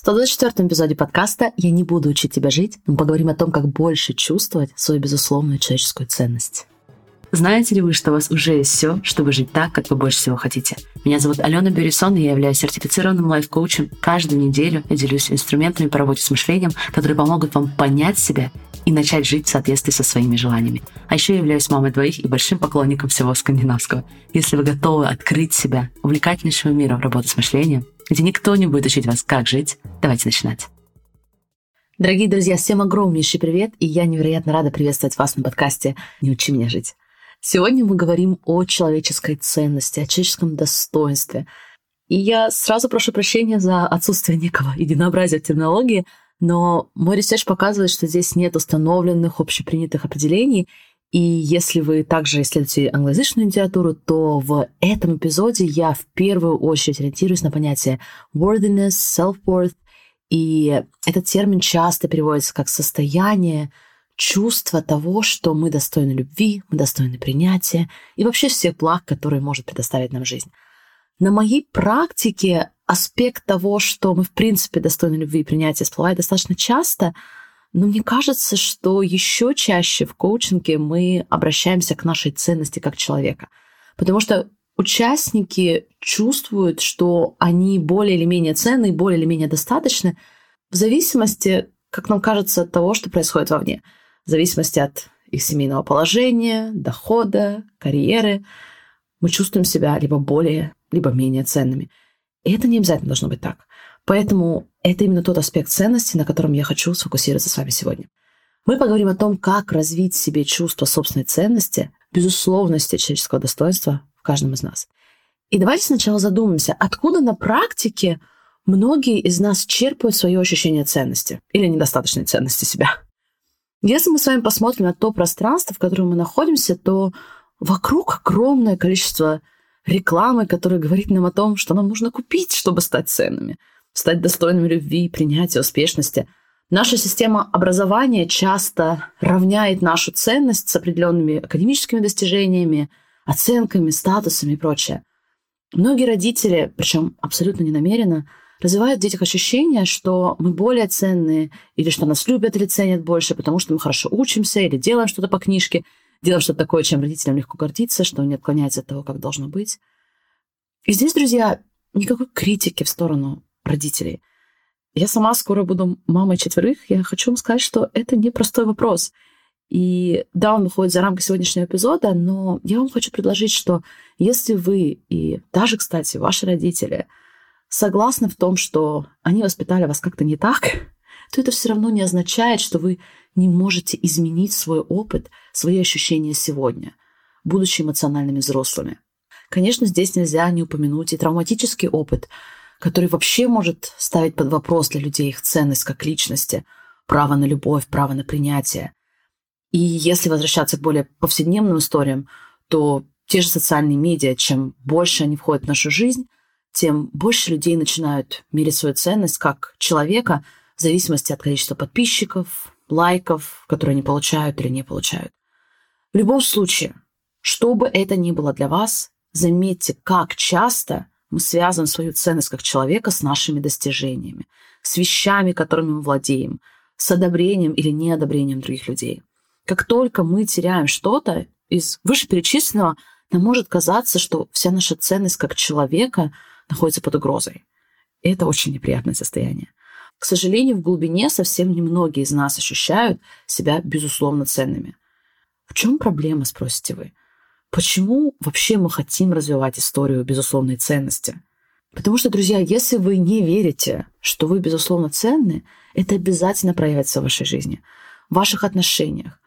В 124 эпизоде подкаста «Я не буду учить тебя жить» мы поговорим о том, как больше чувствовать свою безусловную человеческую ценность. Знаете ли вы, что у вас уже есть все, чтобы жить так, как вы больше всего хотите? Меня зовут Алена Берисон, и я являюсь сертифицированным лайф-коучем. Каждую неделю я делюсь инструментами по работе с мышлением, которые помогут вам понять себя и начать жить в соответствии со своими желаниями. А еще я являюсь мамой двоих и большим поклонником всего скандинавского. Если вы готовы открыть себя увлекательнейшему миру работы с мышлением, где никто не будет учить вас, как жить. Давайте начинать. Дорогие друзья, всем огромнейший привет, и я невероятно рада приветствовать вас на подкасте «Не учи меня жить». Сегодня мы говорим о человеческой ценности, о человеческом достоинстве. И я сразу прошу прощения за отсутствие некого единообразия в терминологии, но мой research показывает, что здесь нет установленных общепринятых определений, и если вы также исследуете англоязычную литературу, то в этом эпизоде я в первую очередь ориентируюсь на понятие worthiness, self-worth, и этот термин часто переводится как состояние, чувство того, что мы достойны любви, мы достойны принятия и вообще всех благ, которые может предоставить нам жизнь. На моей практике аспект того, что мы в принципе достойны любви и принятия, всплывает достаточно часто – но мне кажется, что еще чаще в коучинге мы обращаемся к нашей ценности как человека. Потому что участники чувствуют, что они более или менее ценны, более или менее достаточны в зависимости, как нам кажется, от того, что происходит вовне. В зависимости от их семейного положения, дохода, карьеры. Мы чувствуем себя либо более, либо менее ценными. И это не обязательно должно быть так. Поэтому это именно тот аспект ценности, на котором я хочу сфокусироваться с вами сегодня. Мы поговорим о том, как развить в себе чувство собственной ценности, безусловности человеческого достоинства в каждом из нас. И давайте сначала задумаемся, откуда на практике многие из нас черпают свое ощущение ценности или недостаточной ценности себя. Если мы с вами посмотрим на то пространство, в котором мы находимся, то вокруг огромное количество рекламы, которая говорит нам о том, что нам нужно купить, чтобы стать ценными – стать достойными любви, принятия, успешности. Наша система образования часто равняет нашу ценность с определенными академическими достижениями, оценками, статусами и прочее. Многие родители, причем абсолютно не намеренно, развивают в детях ощущение, что мы более ценные, или что нас любят или ценят больше, потому что мы хорошо учимся или делаем что-то по книжке, делаем что-то такое, чем родителям легко гордиться, что не отклоняется от того, как должно быть. И здесь, друзья, никакой критики в сторону родителей. Я сама скоро буду мамой четверых. Я хочу вам сказать, что это непростой вопрос. И да, он выходит за рамки сегодняшнего эпизода, но я вам хочу предложить, что если вы и даже, кстати, ваши родители согласны в том, что они воспитали вас как-то не так, то это все равно не означает, что вы не можете изменить свой опыт, свои ощущения сегодня, будучи эмоциональными взрослыми. Конечно, здесь нельзя не упомянуть и травматический опыт, который вообще может ставить под вопрос для людей их ценность как личности, право на любовь, право на принятие. И если возвращаться к более повседневным историям, то те же социальные медиа, чем больше они входят в нашу жизнь, тем больше людей начинают мерить свою ценность как человека в зависимости от количества подписчиков, лайков, которые они получают или не получают. В любом случае, что бы это ни было для вас, заметьте, как часто мы связываем свою ценность как человека с нашими достижениями, с вещами, которыми мы владеем, с одобрением или неодобрением других людей. Как только мы теряем что-то из вышеперечисленного, нам может казаться, что вся наша ценность как человека находится под угрозой. И это очень неприятное состояние. К сожалению, в глубине совсем немногие из нас ощущают себя безусловно ценными. В чем проблема, спросите вы? Почему вообще мы хотим развивать историю безусловной ценности? Потому что, друзья, если вы не верите, что вы безусловно ценны, это обязательно проявится в вашей жизни, в ваших отношениях,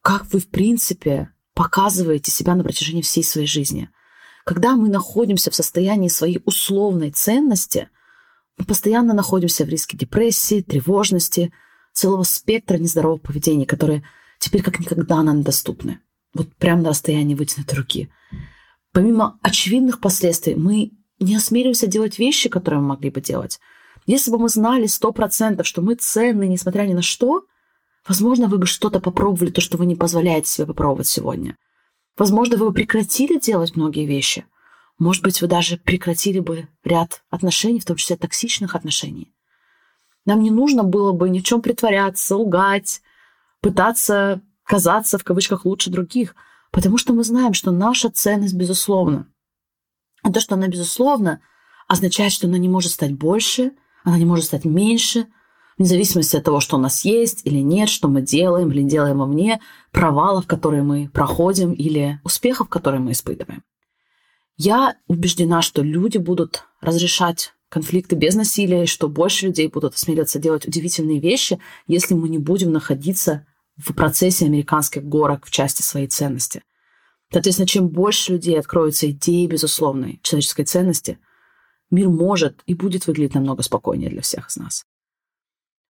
как вы, в принципе, показываете себя на протяжении всей своей жизни. Когда мы находимся в состоянии своей условной ценности, мы постоянно находимся в риске депрессии, тревожности, целого спектра нездорового поведения, которые теперь как никогда нам доступны вот прямо на расстоянии вытянутой руки. Помимо очевидных последствий, мы не осмеливаемся делать вещи, которые мы могли бы делать. Если бы мы знали сто процентов, что мы ценны, несмотря ни на что, возможно, вы бы что-то попробовали, то, что вы не позволяете себе попробовать сегодня. Возможно, вы бы прекратили делать многие вещи. Может быть, вы даже прекратили бы ряд отношений, в том числе токсичных отношений. Нам не нужно было бы ни в чем притворяться, лгать, пытаться казаться в кавычках лучше других, потому что мы знаем, что наша ценность безусловна. А то, что она безусловна, означает, что она не может стать больше, она не может стать меньше, вне зависимости от того, что у нас есть или нет, что мы делаем или делаем вовне, провалов, которые мы проходим или успехов, которые мы испытываем. Я убеждена, что люди будут разрешать конфликты без насилия, и что больше людей будут осмеливаться делать удивительные вещи, если мы не будем находиться в процессе американских горок в части своей ценности. Соответственно, чем больше людей откроются идеи безусловной человеческой ценности, мир может и будет выглядеть намного спокойнее для всех из нас.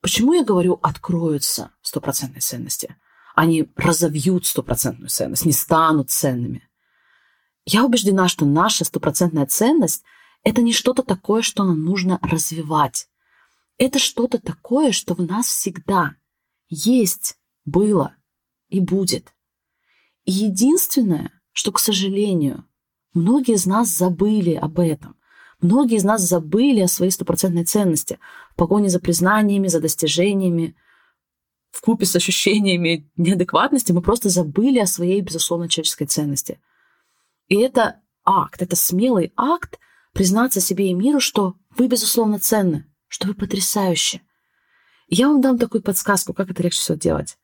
Почему я говорю «откроются стопроцентной ценности»? Они разовьют стопроцентную ценность, не станут ценными. Я убеждена, что наша стопроцентная ценность – это не что-то такое, что нам нужно развивать. Это что-то такое, что в нас всегда есть, было и будет. И единственное, что, к сожалению, многие из нас забыли об этом. Многие из нас забыли о своей стопроцентной ценности в погоне за признаниями, за достижениями, в купе с ощущениями неадекватности мы просто забыли о своей, безусловно, человеческой ценности. И это акт, это смелый акт признаться себе и миру, что вы, безусловно, ценны, что вы потрясающие. я вам дам такую подсказку, как это легче всего делать.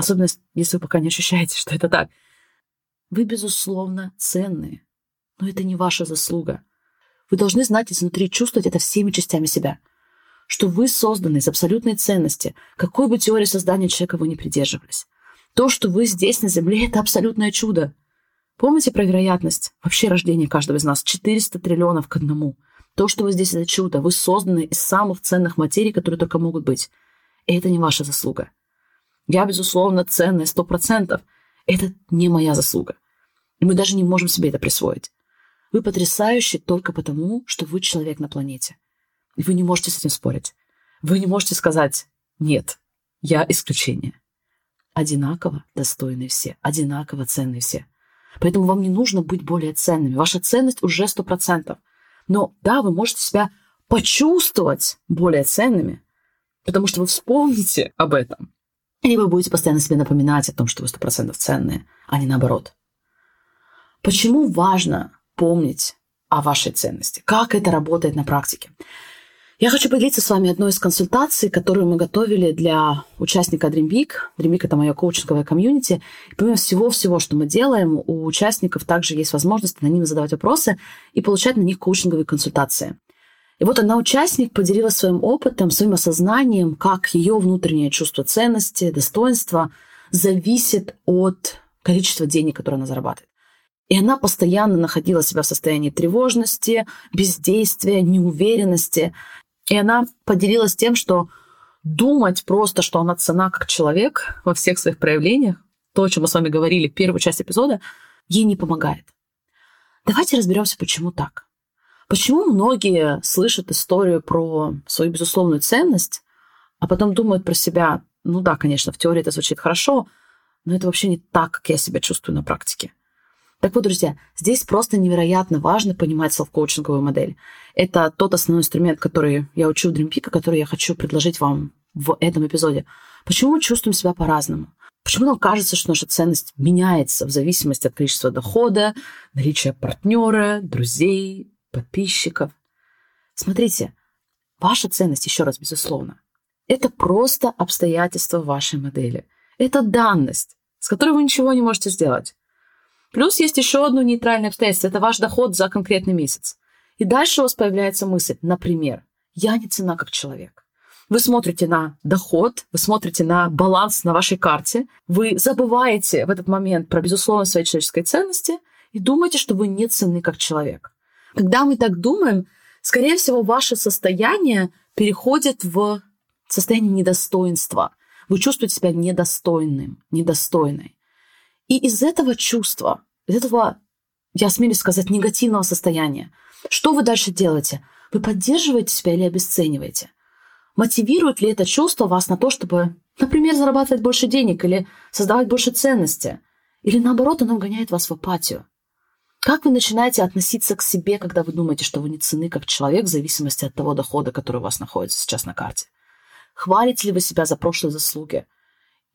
Особенно, если вы пока не ощущаете, что это так. Вы, безусловно, ценные, но это не ваша заслуга. Вы должны знать изнутри, чувствовать это всеми частями себя, что вы созданы из абсолютной ценности, какой бы теории создания человека вы ни придерживались. То, что вы здесь на Земле, это абсолютное чудо. Помните про вероятность вообще рождения каждого из нас? 400 триллионов к одному. То, что вы здесь, это чудо. Вы созданы из самых ценных материй, которые только могут быть. И это не ваша заслуга. Я, безусловно, ценная, сто процентов. Это не моя заслуга. И мы даже не можем себе это присвоить. Вы потрясающий только потому, что вы человек на планете. И вы не можете с этим спорить. Вы не можете сказать «нет, я исключение». Одинаково достойны все, одинаково ценны все. Поэтому вам не нужно быть более ценными. Ваша ценность уже сто процентов. Но да, вы можете себя почувствовать более ценными, потому что вы вспомните об этом или вы будете постоянно себе напоминать о том, что вы сто процентов ценные, а не наоборот. Почему важно помнить о вашей ценности? Как это работает на практике? Я хочу поделиться с вами одной из консультаций, которую мы готовили для участника Dream Big. Dream Big – это мое коучинговое комьюнити. И помимо всего-всего, что мы делаем, у участников также есть возможность анонимно задавать вопросы и получать на них коучинговые консультации. И вот она, участник, поделилась своим опытом, своим осознанием, как ее внутреннее чувство ценности, достоинства зависит от количества денег, которые она зарабатывает. И она постоянно находила себя в состоянии тревожности, бездействия, неуверенности. И она поделилась тем, что думать просто, что она цена как человек во всех своих проявлениях, то, о чем мы с вами говорили в первой части эпизода, ей не помогает. Давайте разберемся, почему так. Почему многие слышат историю про свою безусловную ценность, а потом думают про себя, ну да, конечно, в теории это звучит хорошо, но это вообще не так, как я себя чувствую на практике. Так вот, друзья, здесь просто невероятно важно понимать селф-коучинговую модель. Это тот основной инструмент, который я учу в Dream который я хочу предложить вам в этом эпизоде. Почему мы чувствуем себя по-разному? Почему нам кажется, что наша ценность меняется в зависимости от количества дохода, наличия партнера, друзей, подписчиков. Смотрите, ваша ценность, еще раз, безусловно, это просто обстоятельства вашей модели. Это данность, с которой вы ничего не можете сделать. Плюс есть еще одно нейтральное обстоятельство. Это ваш доход за конкретный месяц. И дальше у вас появляется мысль, например, я не цена как человек. Вы смотрите на доход, вы смотрите на баланс на вашей карте, вы забываете в этот момент про безусловность своей человеческой ценности и думаете, что вы не ценны как человек. Когда мы так думаем, скорее всего, ваше состояние переходит в состояние недостоинства. Вы чувствуете себя недостойным, недостойной. И из этого чувства, из этого, я осмелюсь сказать, негативного состояния, что вы дальше делаете? Вы поддерживаете себя или обесцениваете? Мотивирует ли это чувство вас на то, чтобы, например, зарабатывать больше денег или создавать больше ценности? Или наоборот, оно гоняет вас в апатию? Как вы начинаете относиться к себе, когда вы думаете, что вы не цены как человек в зависимости от того дохода, который у вас находится сейчас на карте? Хвалите ли вы себя за прошлые заслуги?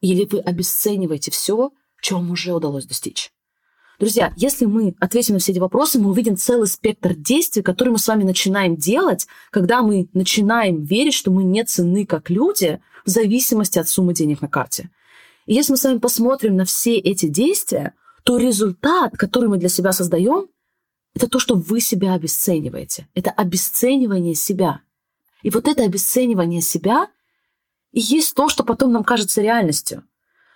Или вы обесцениваете все, что вам уже удалось достичь? Друзья, если мы ответим на все эти вопросы, мы увидим целый спектр действий, которые мы с вами начинаем делать, когда мы начинаем верить, что мы не ценны как люди в зависимости от суммы денег на карте. И если мы с вами посмотрим на все эти действия, то результат, который мы для себя создаем, это то, что вы себя обесцениваете. Это обесценивание себя. И вот это обесценивание себя и есть то, что потом нам кажется реальностью.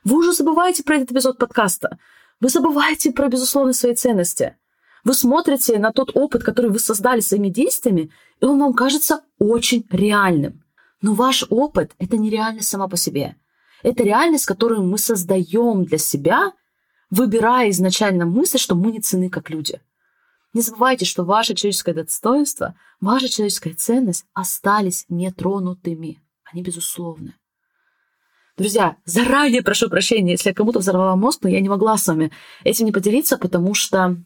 Вы уже забываете про этот эпизод подкаста. Вы забываете про безусловные свои ценности. Вы смотрите на тот опыт, который вы создали своими действиями, и он вам кажется очень реальным. Но ваш опыт — это не реальность сама по себе. Это реальность, которую мы создаем для себя, выбирая изначально мысль, что мы не цены как люди. Не забывайте, что ваше человеческое достоинство, ваша человеческая ценность остались нетронутыми. Они безусловны. Друзья, заранее прошу прощения, если я кому-то взорвала мозг, но я не могла с вами этим не поделиться, потому что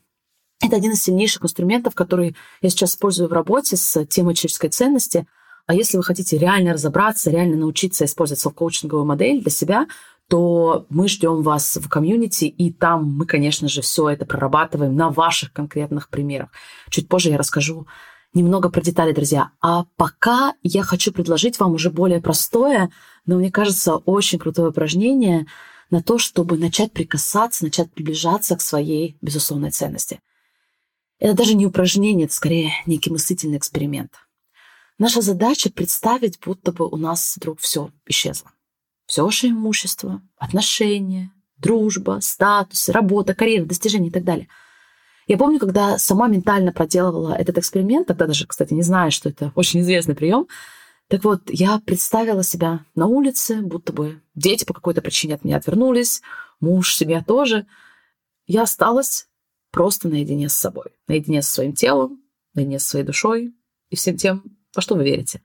это один из сильнейших инструментов, который я сейчас использую в работе с темой человеческой ценности. А если вы хотите реально разобраться, реально научиться использовать селф-коучинговую модель для себя, то мы ждем вас в комьюнити, и там мы, конечно же, все это прорабатываем на ваших конкретных примерах. Чуть позже я расскажу немного про детали, друзья. А пока я хочу предложить вам уже более простое, но мне кажется, очень крутое упражнение на то, чтобы начать прикасаться, начать приближаться к своей безусловной ценности. Это даже не упражнение, это скорее некий мыслительный эксперимент. Наша задача представить, будто бы у нас вдруг все исчезло. Все ваше имущество, отношения, дружба, статус, работа, карьера, достижения и так далее – я помню, когда сама ментально проделывала этот эксперимент, тогда даже, кстати, не знаю, что это очень известный прием, так вот, я представила себя на улице, будто бы дети по какой-то причине от меня отвернулись, муж, семья тоже. Я осталась просто наедине с собой, наедине со своим телом, наедине со своей душой и всем тем, во что вы верите.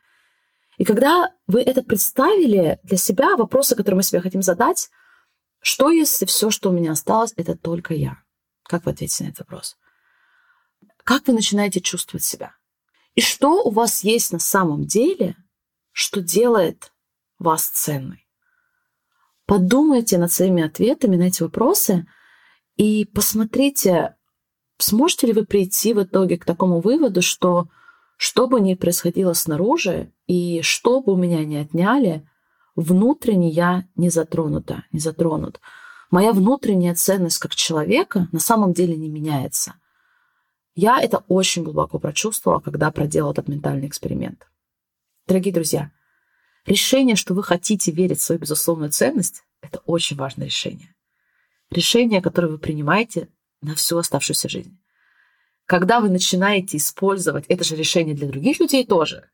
И когда вы это представили для себя, вопросы, которые мы себе хотим задать, что если все, что у меня осталось, это только я? Как вы ответите на этот вопрос? Как вы начинаете чувствовать себя? И что у вас есть на самом деле, что делает вас ценной? Подумайте над своими ответами на эти вопросы и посмотрите, сможете ли вы прийти в итоге к такому выводу, что что бы ни происходило снаружи и что бы у меня не отняли, внутренне я не затронута, не затронут моя внутренняя ценность как человека на самом деле не меняется. Я это очень глубоко прочувствовала, когда проделала этот ментальный эксперимент. Дорогие друзья, решение, что вы хотите верить в свою безусловную ценность, это очень важное решение. Решение, которое вы принимаете на всю оставшуюся жизнь. Когда вы начинаете использовать это же решение для других людей тоже,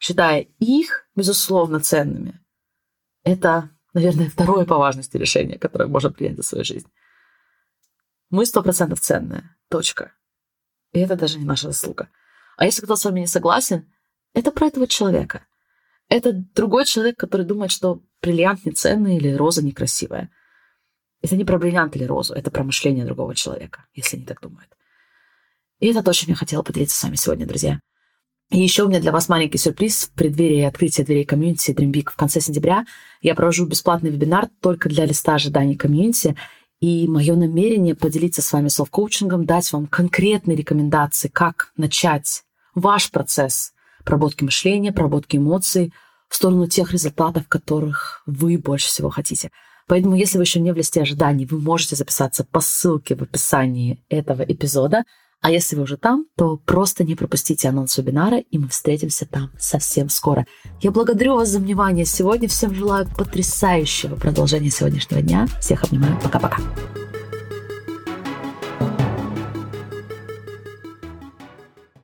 считая их, безусловно, ценными, это наверное, второе по важности решение, которое можно принять за свою жизнь. Мы сто процентов ценные. Точка. И это даже не наша заслуга. А если кто-то с вами не согласен, это про этого человека. Это другой человек, который думает, что бриллиант не ценный или роза некрасивая. Это не про бриллиант или розу, это про мышление другого человека, если они так думают. И это то, чем я хотела поделиться с вами сегодня, друзья. И еще у меня для вас маленький сюрприз. В преддверии открытия дверей комьюнити Dream Big в конце сентября я провожу бесплатный вебинар только для листа ожиданий комьюнити. И мое намерение поделиться с вами селф-коучингом, дать вам конкретные рекомендации, как начать ваш процесс проработки мышления, проработки эмоций в сторону тех результатов, которых вы больше всего хотите. Поэтому, если вы еще не в листе ожиданий, вы можете записаться по ссылке в описании этого эпизода – а если вы уже там, то просто не пропустите анонс вебинара, и мы встретимся там совсем скоро. Я благодарю вас за внимание сегодня. Всем желаю потрясающего продолжения сегодняшнего дня. Всех обнимаю. Пока-пока.